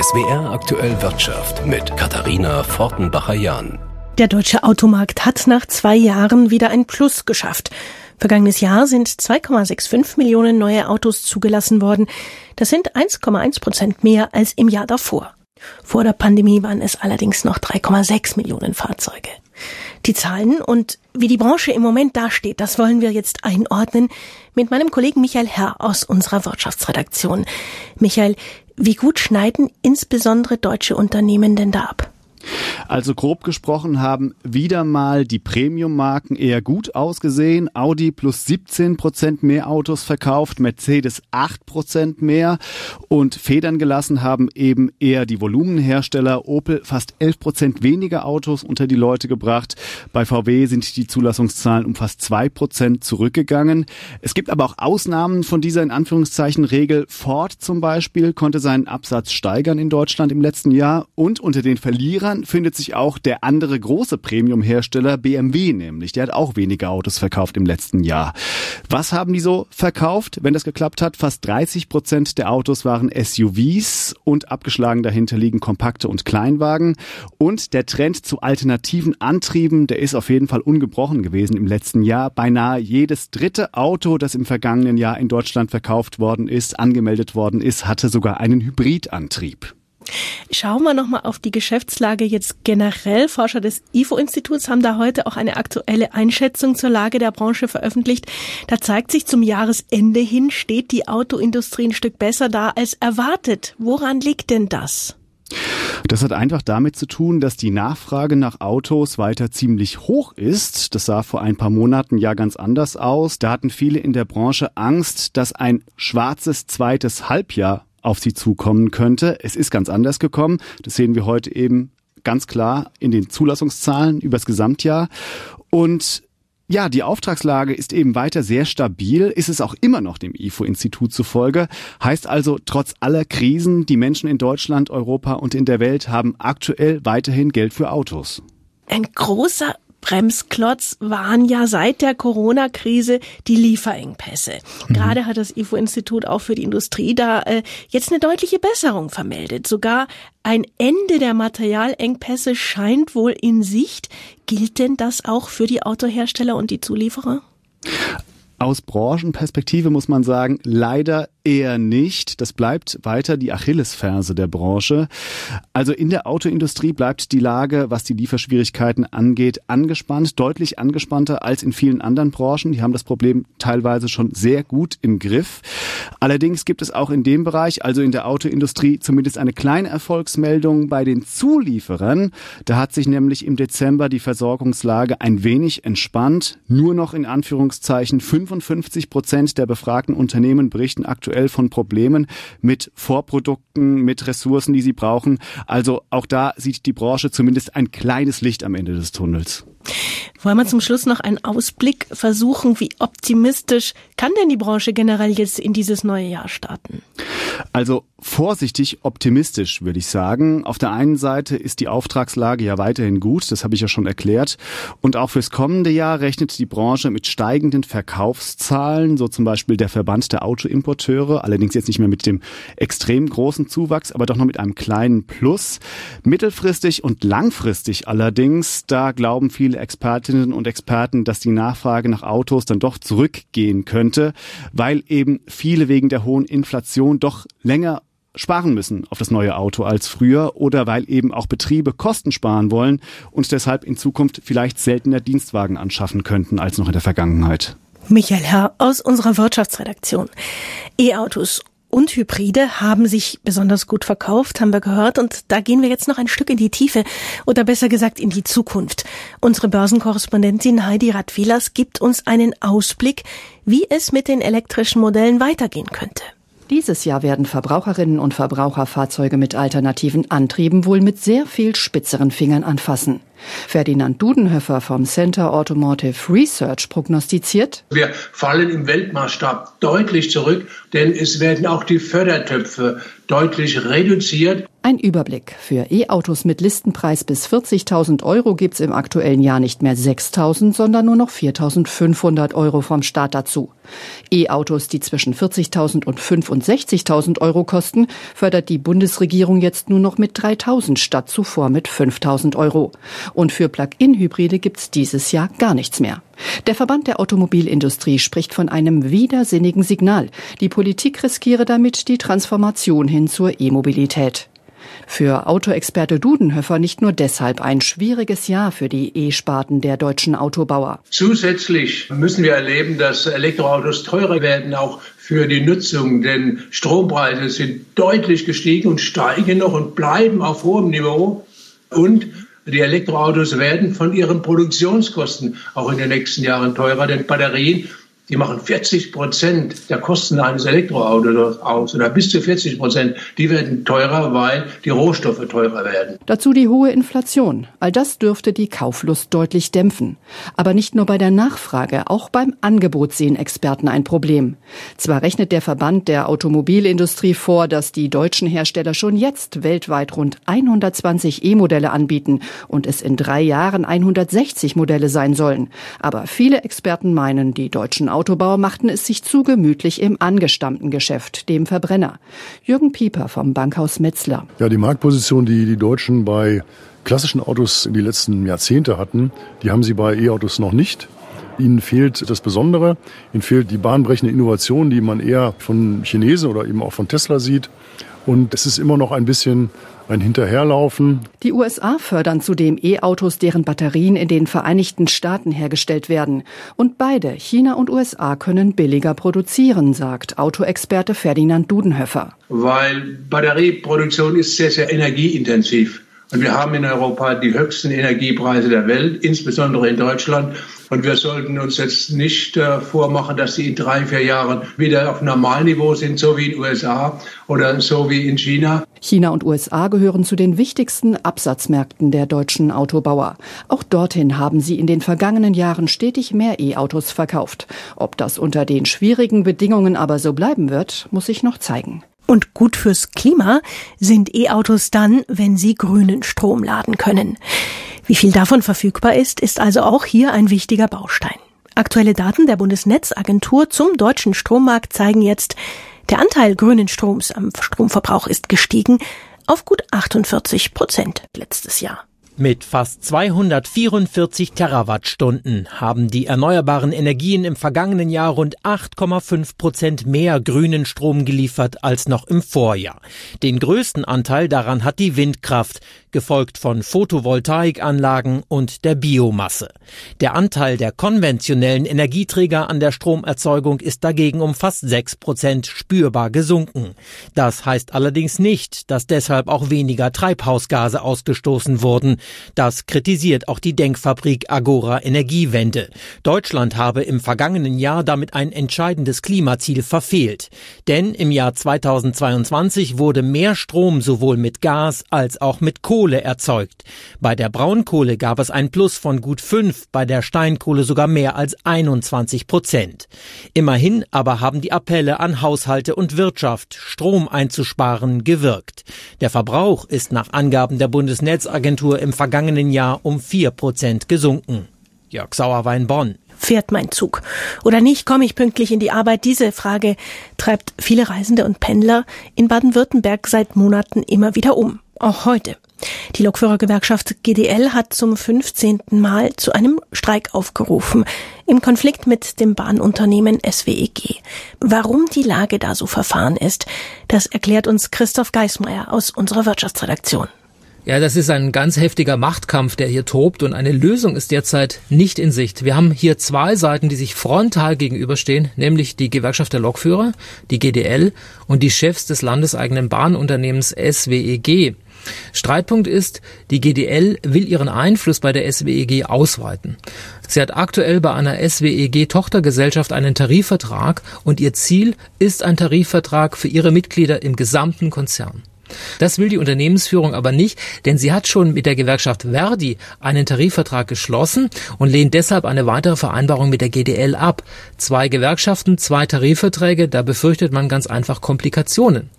SWR aktuell Wirtschaft mit Katharina Fortenbacher-Jahn. Der deutsche Automarkt hat nach zwei Jahren wieder ein Plus geschafft. Vergangenes Jahr sind 2,65 Millionen neue Autos zugelassen worden. Das sind 1,1 Prozent mehr als im Jahr davor. Vor der Pandemie waren es allerdings noch 3,6 Millionen Fahrzeuge. Die Zahlen und wie die Branche im Moment dasteht, das wollen wir jetzt einordnen mit meinem Kollegen Michael Herr aus unserer Wirtschaftsredaktion. Michael, wie gut schneiden insbesondere deutsche Unternehmen denn da ab? Also grob gesprochen haben wieder mal die Premium-Marken eher gut ausgesehen. Audi plus 17 Prozent mehr Autos verkauft, Mercedes 8 Prozent mehr und Federn gelassen haben eben eher die Volumenhersteller. Opel fast 11 Prozent weniger Autos unter die Leute gebracht. Bei VW sind die Zulassungszahlen um fast 2 Prozent zurückgegangen. Es gibt aber auch Ausnahmen von dieser in Anführungszeichen Regel. Ford zum Beispiel konnte seinen Absatz steigern in Deutschland im letzten Jahr und unter den Verlierern Jahren findet sich auch der andere große Premium-Hersteller BMW nämlich. Der hat auch weniger Autos verkauft im letzten Jahr. Was haben die so verkauft, wenn das geklappt hat? Fast 30 Prozent der Autos waren SUVs und abgeschlagen dahinter liegen kompakte und Kleinwagen. Und der Trend zu alternativen Antrieben, der ist auf jeden Fall ungebrochen gewesen im letzten Jahr. Beinahe jedes dritte Auto, das im vergangenen Jahr in Deutschland verkauft worden ist, angemeldet worden ist, hatte sogar einen Hybridantrieb. Schauen wir nochmal auf die Geschäftslage jetzt generell. Forscher des IFO-Instituts haben da heute auch eine aktuelle Einschätzung zur Lage der Branche veröffentlicht. Da zeigt sich zum Jahresende hin, steht die Autoindustrie ein Stück besser da als erwartet. Woran liegt denn das? Das hat einfach damit zu tun, dass die Nachfrage nach Autos weiter ziemlich hoch ist. Das sah vor ein paar Monaten ja ganz anders aus. Da hatten viele in der Branche Angst, dass ein schwarzes zweites Halbjahr auf sie zukommen könnte. Es ist ganz anders gekommen. Das sehen wir heute eben ganz klar in den Zulassungszahlen übers Gesamtjahr. Und ja, die Auftragslage ist eben weiter sehr stabil, ist es auch immer noch dem IFO-Institut zufolge. Heißt also, trotz aller Krisen, die Menschen in Deutschland, Europa und in der Welt haben aktuell weiterhin Geld für Autos. Ein großer Bremsklotz waren ja seit der Corona-Krise die Lieferengpässe. Mhm. Gerade hat das IFO-Institut auch für die Industrie da äh, jetzt eine deutliche Besserung vermeldet. Sogar ein Ende der Materialengpässe scheint wohl in Sicht. Gilt denn das auch für die Autohersteller und die Zulieferer? Aus Branchenperspektive muss man sagen, leider eher nicht. Das bleibt weiter die Achillesferse der Branche. Also in der Autoindustrie bleibt die Lage, was die Lieferschwierigkeiten angeht, angespannt, deutlich angespannter als in vielen anderen Branchen. Die haben das Problem teilweise schon sehr gut im Griff. Allerdings gibt es auch in dem Bereich, also in der Autoindustrie, zumindest eine kleine Erfolgsmeldung bei den Zulieferern. Da hat sich nämlich im Dezember die Versorgungslage ein wenig entspannt. Nur noch in Anführungszeichen 55 Prozent der befragten Unternehmen berichten aktuell von Problemen mit Vorprodukten, mit Ressourcen, die sie brauchen. Also auch da sieht die Branche zumindest ein kleines Licht am Ende des Tunnels. Wollen wir zum Schluss noch einen Ausblick versuchen, wie optimistisch kann denn die Branche generell jetzt in dieses neue Jahr starten? Also vorsichtig optimistisch, würde ich sagen. Auf der einen Seite ist die Auftragslage ja weiterhin gut, das habe ich ja schon erklärt. Und auch fürs kommende Jahr rechnet die Branche mit steigenden Verkaufszahlen, so zum Beispiel der Verband der Autoimporteure, allerdings jetzt nicht mehr mit dem extrem großen Zuwachs, aber doch noch mit einem kleinen Plus. Mittelfristig und langfristig allerdings, da glauben viele Expertinnen und Experten, dass die Nachfrage nach Autos dann doch zurückgehen könnte, weil eben viele wegen der hohen Inflation doch länger sparen müssen auf das neue Auto als früher oder weil eben auch Betriebe Kosten sparen wollen und deshalb in Zukunft vielleicht seltener Dienstwagen anschaffen könnten als noch in der Vergangenheit. Michael Herr aus unserer Wirtschaftsredaktion. E-Autos und Hybride haben sich besonders gut verkauft, haben wir gehört. Und da gehen wir jetzt noch ein Stück in die Tiefe oder besser gesagt in die Zukunft. Unsere Börsenkorrespondentin Heidi Radwilas gibt uns einen Ausblick, wie es mit den elektrischen Modellen weitergehen könnte. Dieses Jahr werden Verbraucherinnen und Verbraucher Fahrzeuge mit alternativen Antrieben wohl mit sehr viel spitzeren Fingern anfassen. Ferdinand Dudenhöfer vom Center Automotive Research prognostiziert, wir fallen im Weltmaßstab deutlich zurück, denn es werden auch die Fördertöpfe deutlich reduziert. Ein Überblick. Für E-Autos mit Listenpreis bis 40.000 Euro gibt's im aktuellen Jahr nicht mehr 6.000, sondern nur noch 4.500 Euro vom Staat dazu. E-Autos, die zwischen 40.000 und 65.000 Euro kosten, fördert die Bundesregierung jetzt nur noch mit 3.000 statt zuvor mit 5.000 Euro. Und für Plug-in-Hybride gibt's dieses Jahr gar nichts mehr. Der Verband der Automobilindustrie spricht von einem widersinnigen Signal. Die Politik riskiere damit die Transformation hin zur E-Mobilität. Für Autoexperte Dudenhöfer nicht nur deshalb ein schwieriges Jahr für die E-Sparten der deutschen Autobauer. Zusätzlich müssen wir erleben, dass Elektroautos teurer werden, auch für die Nutzung, denn Strompreise sind deutlich gestiegen und steigen noch und bleiben auf hohem Niveau. Und die Elektroautos werden von ihren Produktionskosten auch in den nächsten Jahren teurer, denn Batterien die machen 40 Prozent der Kosten eines Elektroautos aus oder bis zu 40 Prozent. Die werden teurer, weil die Rohstoffe teurer werden. Dazu die hohe Inflation. All das dürfte die Kauflust deutlich dämpfen. Aber nicht nur bei der Nachfrage, auch beim Angebot sehen Experten ein Problem. Zwar rechnet der Verband der Automobilindustrie vor, dass die deutschen Hersteller schon jetzt weltweit rund 120 E-Modelle anbieten und es in drei Jahren 160 Modelle sein sollen. Aber viele Experten meinen, die deutschen Autobauer machten es sich zu gemütlich im angestammten Geschäft, dem Verbrenner. Jürgen Pieper vom Bankhaus Metzler. Ja, die Marktposition, die die Deutschen bei klassischen Autos in die letzten Jahrzehnte hatten, die haben sie bei E-Autos noch nicht. Ihnen fehlt das Besondere, ihnen fehlt die bahnbrechende Innovation, die man eher von Chinesen oder eben auch von Tesla sieht. Und es ist immer noch ein bisschen ein Hinterherlaufen. Die USA fördern zudem E-Autos, deren Batterien in den Vereinigten Staaten hergestellt werden. Und beide, China und USA, können billiger produzieren, sagt Autoexperte Ferdinand Dudenhöfer. Weil Batterieproduktion ist sehr, sehr energieintensiv. Und wir haben in Europa die höchsten Energiepreise der Welt, insbesondere in Deutschland. Und wir sollten uns jetzt nicht äh, vormachen, dass sie in drei, vier Jahren wieder auf Normalniveau sind, so wie in den USA oder so wie in China. China und USA gehören zu den wichtigsten Absatzmärkten der deutschen Autobauer. Auch dorthin haben sie in den vergangenen Jahren stetig mehr E-Autos verkauft. Ob das unter den schwierigen Bedingungen aber so bleiben wird, muss sich noch zeigen. Und gut fürs Klima sind E-Autos dann, wenn sie grünen Strom laden können. Wie viel davon verfügbar ist, ist also auch hier ein wichtiger Baustein. Aktuelle Daten der Bundesnetzagentur zum deutschen Strommarkt zeigen jetzt, der Anteil grünen Stroms am Stromverbrauch ist gestiegen auf gut 48 Prozent letztes Jahr. Mit fast 244 Terawattstunden haben die erneuerbaren Energien im vergangenen Jahr rund 8,5 Prozent mehr grünen Strom geliefert als noch im Vorjahr. Den größten Anteil daran hat die Windkraft, gefolgt von Photovoltaikanlagen und der Biomasse. Der Anteil der konventionellen Energieträger an der Stromerzeugung ist dagegen um fast 6 Prozent spürbar gesunken. Das heißt allerdings nicht, dass deshalb auch weniger Treibhausgase ausgestoßen wurden. Das kritisiert auch die Denkfabrik Agora Energiewende. Deutschland habe im vergangenen Jahr damit ein entscheidendes Klimaziel verfehlt. Denn im Jahr 2022 wurde mehr Strom sowohl mit Gas als auch mit Kohle erzeugt. Bei der Braunkohle gab es ein Plus von gut fünf, bei der Steinkohle sogar mehr als 21 Prozent. Immerhin aber haben die Appelle an Haushalte und Wirtschaft, Strom einzusparen, gewirkt. Der Verbrauch ist nach Angaben der Bundesnetzagentur im vergangenen Jahr um vier Prozent gesunken. Jörg Sauerwein Bonn. Fährt mein Zug? Oder nicht? Komme ich pünktlich in die Arbeit? Diese Frage treibt viele Reisende und Pendler in Baden-Württemberg seit Monaten immer wieder um. Auch heute. Die Lokführergewerkschaft GDL hat zum 15. Mal zu einem Streik aufgerufen, im Konflikt mit dem Bahnunternehmen SWEG. Warum die Lage da so verfahren ist, das erklärt uns Christoph Geismeier aus unserer Wirtschaftsredaktion. Ja, das ist ein ganz heftiger Machtkampf, der hier tobt und eine Lösung ist derzeit nicht in Sicht. Wir haben hier zwei Seiten, die sich frontal gegenüberstehen, nämlich die Gewerkschaft der Lokführer, die GDL und die Chefs des landeseigenen Bahnunternehmens SWEG. Streitpunkt ist, die GDL will ihren Einfluss bei der SWEG ausweiten. Sie hat aktuell bei einer SWEG-Tochtergesellschaft einen Tarifvertrag und ihr Ziel ist ein Tarifvertrag für ihre Mitglieder im gesamten Konzern. Das will die Unternehmensführung aber nicht, denn sie hat schon mit der Gewerkschaft Verdi einen Tarifvertrag geschlossen und lehnt deshalb eine weitere Vereinbarung mit der GDL ab. Zwei Gewerkschaften, zwei Tarifverträge, da befürchtet man ganz einfach Komplikationen.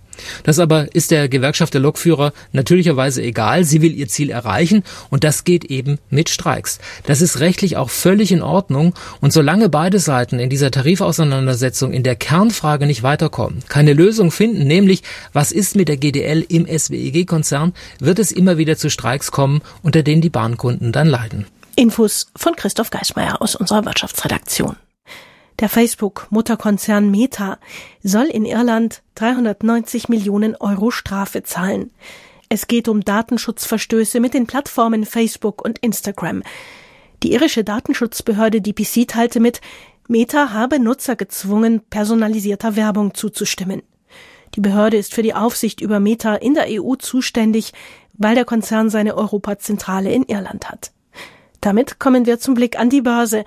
Das aber ist der Gewerkschaft der Lokführer natürlicherweise egal. Sie will ihr Ziel erreichen und das geht eben mit Streiks. Das ist rechtlich auch völlig in Ordnung und solange beide Seiten in dieser Tarifauseinandersetzung in der Kernfrage nicht weiterkommen, keine Lösung finden, nämlich was ist mit der GDL im SWEG-Konzern, wird es immer wieder zu Streiks kommen, unter denen die Bahnkunden dann leiden. Infos von Christoph Geismeier aus unserer Wirtschaftsredaktion. Der Facebook-Mutterkonzern Meta soll in Irland 390 Millionen Euro Strafe zahlen. Es geht um Datenschutzverstöße mit den Plattformen Facebook und Instagram. Die irische Datenschutzbehörde DPC teilte mit, Meta habe Nutzer gezwungen, personalisierter Werbung zuzustimmen. Die Behörde ist für die Aufsicht über Meta in der EU zuständig, weil der Konzern seine Europazentrale in Irland hat. Damit kommen wir zum Blick an die Börse.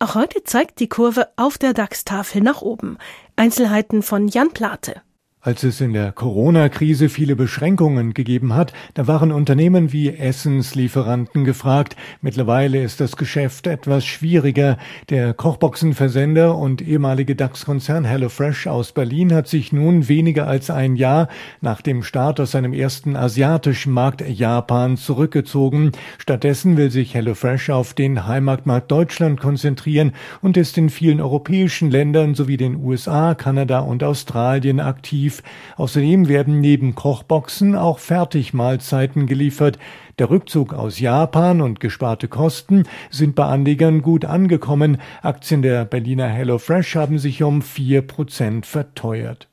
Auch heute zeigt die Kurve auf der DAX-Tafel nach oben. Einzelheiten von Jan Plate. Als es in der Corona-Krise viele Beschränkungen gegeben hat, da waren Unternehmen wie Essenslieferanten gefragt. Mittlerweile ist das Geschäft etwas schwieriger. Der Kochboxenversender und ehemalige DAX-Konzern HelloFresh aus Berlin hat sich nun weniger als ein Jahr nach dem Start aus seinem ersten asiatischen Markt Japan zurückgezogen. Stattdessen will sich HelloFresh auf den Heimatmarkt Deutschland konzentrieren und ist in vielen europäischen Ländern sowie den USA, Kanada und Australien aktiv aktiv. Außerdem werden neben Kochboxen auch Fertigmahlzeiten geliefert. Der Rückzug aus Japan und gesparte Kosten sind bei Anlegern gut angekommen. Aktien der Berliner HelloFresh haben sich um vier Prozent verteuert.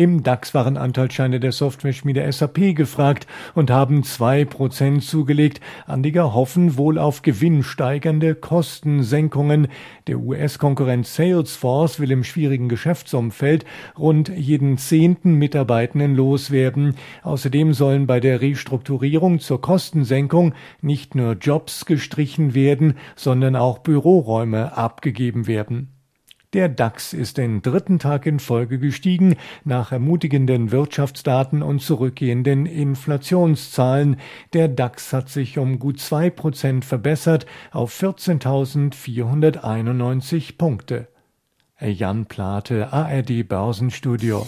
Im DAX waren Anteilsscheine der Software-Schmiede SAP gefragt und haben zwei Prozent zugelegt. Anleger hoffen wohl auf gewinnsteigernde Kostensenkungen. Der US-Konkurrent Salesforce will im schwierigen Geschäftsumfeld rund jeden zehnten Mitarbeitenden loswerden. Außerdem sollen bei der Restrukturierung zur Kostensenkung nicht nur Jobs gestrichen werden, sondern auch Büroräume abgegeben werden. Der DAX ist den dritten Tag in Folge gestiegen, nach ermutigenden Wirtschaftsdaten und zurückgehenden Inflationszahlen. Der DAX hat sich um gut zwei Prozent verbessert auf 14.491 Punkte. Jan Plate, ARD Börsenstudio.